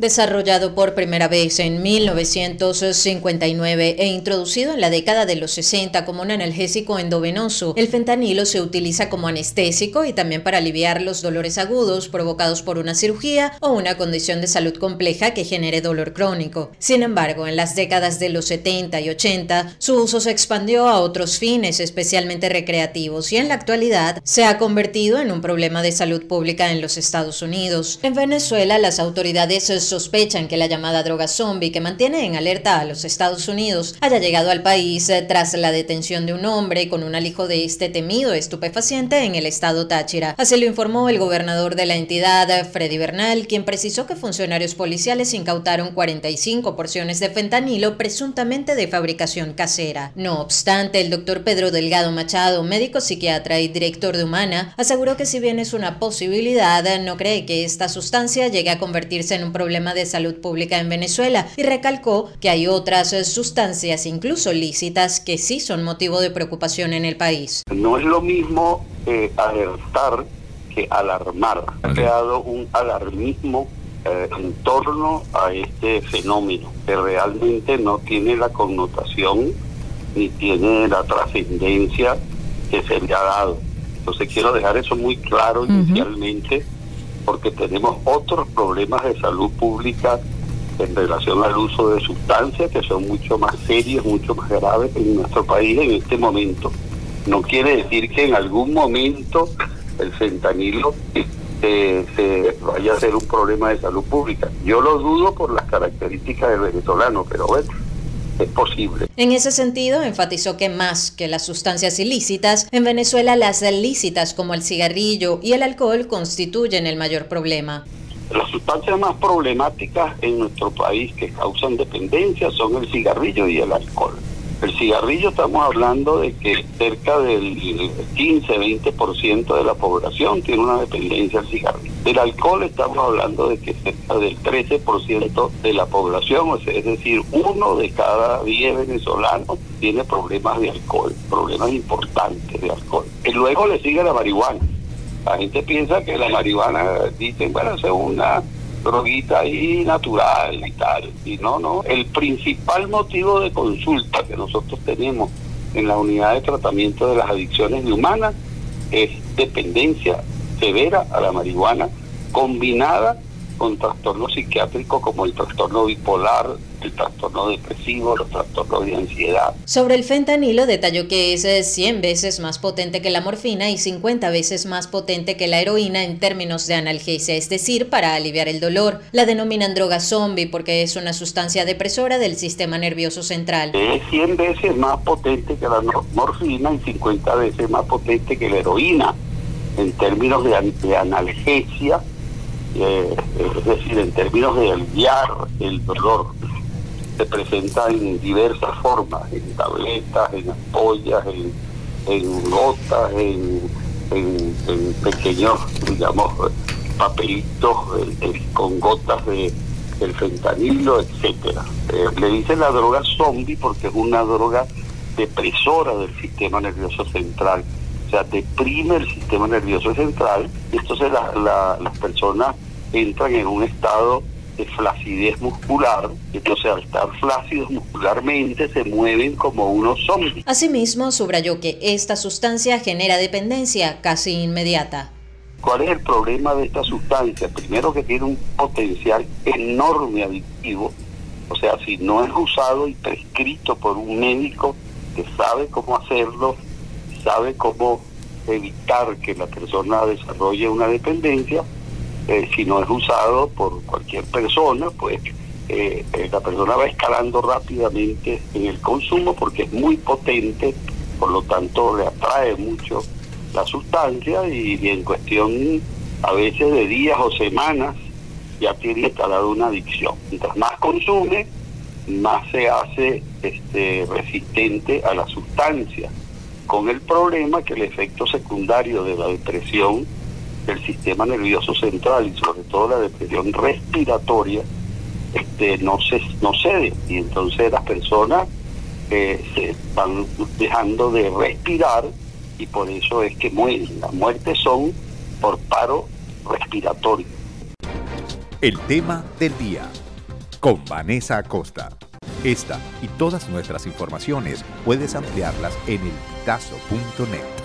Desarrollado por primera vez en 1959 e introducido en la década de los 60 como un analgésico endovenoso, el fentanilo se utiliza como anestésico y también para aliviar los dolores agudos provocados por una cirugía o una condición de salud compleja que genere dolor crónico. Sin embargo, en las décadas de los 70 y 80, su uso se expandió a otros fines, especialmente recreativos, y en la actualidad se ha convertido en un problema de salud pública en los Estados Unidos. En Venezuela, las autoridades sospechan que la llamada droga zombie que mantiene en alerta a los Estados Unidos haya llegado al país eh, tras la detención de un hombre con un alijo de este temido estupefaciente en el estado Táchira. Así lo informó el gobernador de la entidad, Freddy Bernal, quien precisó que funcionarios policiales incautaron 45 porciones de fentanilo presuntamente de fabricación casera. No obstante, el doctor Pedro Delgado Machado, médico psiquiatra y director de Humana, aseguró que si bien es una posibilidad, no cree que esta sustancia llegue a convertirse en un problema de salud pública en Venezuela y recalcó que hay otras sustancias, incluso lícitas, que sí son motivo de preocupación en el país. No es lo mismo eh, alertar que alarmar. Ha creado un alarmismo eh, en torno a este fenómeno que realmente no tiene la connotación ni tiene la trascendencia que se le ha dado. Entonces quiero dejar eso muy claro inicialmente porque tenemos otros problemas de salud pública en relación al uso de sustancias que son mucho más serios, mucho más graves en nuestro país en este momento. No quiere decir que en algún momento el fentanilo eh, se vaya a ser un problema de salud pública. Yo lo dudo por las características del venezolano, pero bueno posible. En ese sentido, enfatizó que más que las sustancias ilícitas, en Venezuela las ilícitas como el cigarrillo y el alcohol constituyen el mayor problema. Las sustancias más problemáticas en nuestro país que causan dependencia son el cigarrillo y el alcohol. El cigarrillo estamos hablando de que cerca del 15-20% de la población tiene una dependencia al cigarrillo. Del alcohol estamos hablando de que cerca del 13% de la población, es decir, uno de cada 10 venezolanos tiene problemas de alcohol, problemas importantes de alcohol. Y luego le sigue la marihuana. La gente piensa que la marihuana, dicen, bueno, es una droguita ahí natural y tal. Y no, no. El principal motivo de consulta que nosotros tenemos en la unidad de tratamiento de las adicciones humanas es dependencia severa a la marihuana combinada con trastornos psiquiátricos como el trastorno bipolar, el trastorno depresivo, los trastornos de ansiedad. Sobre el fentanilo detalló que es 100 eh, veces más potente que la morfina y 50 veces más potente que la heroína en términos de analgesia, es decir, para aliviar el dolor. La denominan droga zombie porque es una sustancia depresora del sistema nervioso central. Es 100 veces más potente que la morfina y 50 veces más potente que la heroína en términos de analgesia eh, es decir, en términos de aliviar el dolor, se presenta en diversas formas, en tabletas, en ampollas, en, gotas, en, pequeños, digamos, papelitos con gotas de el fentanilo, etcétera. Eh, le dicen la droga zombie porque es una droga depresora del sistema nervioso central o sea, deprime el sistema nervioso central y entonces las personas entran en un estado de flacidez muscular, entonces al estar flácidos muscularmente se mueven como unos zombies. Asimismo, subrayó que esta sustancia genera dependencia casi inmediata. ¿Cuál es el problema de esta sustancia? Primero que tiene un potencial enorme adictivo, o sea, si no es usado y prescrito por un médico que sabe cómo hacerlo, sabe cómo evitar que la persona desarrolle una dependencia, eh, si no es usado por cualquier persona, pues eh, eh, la persona va escalando rápidamente en el consumo porque es muy potente, por lo tanto le atrae mucho la sustancia y, en cuestión a veces de días o semanas ya tiene instalado una adicción. Mientras más consume, más se hace este, resistente a la sustancia con el problema que el efecto secundario de la depresión del sistema nervioso central y sobre todo la depresión respiratoria este, no se no cede y entonces las personas eh, se van dejando de respirar y por eso es que mueren. Las muertes son por paro respiratorio. El tema del día con Vanessa Acosta. Esta y todas nuestras informaciones puedes ampliarlas en el elpitazo.net.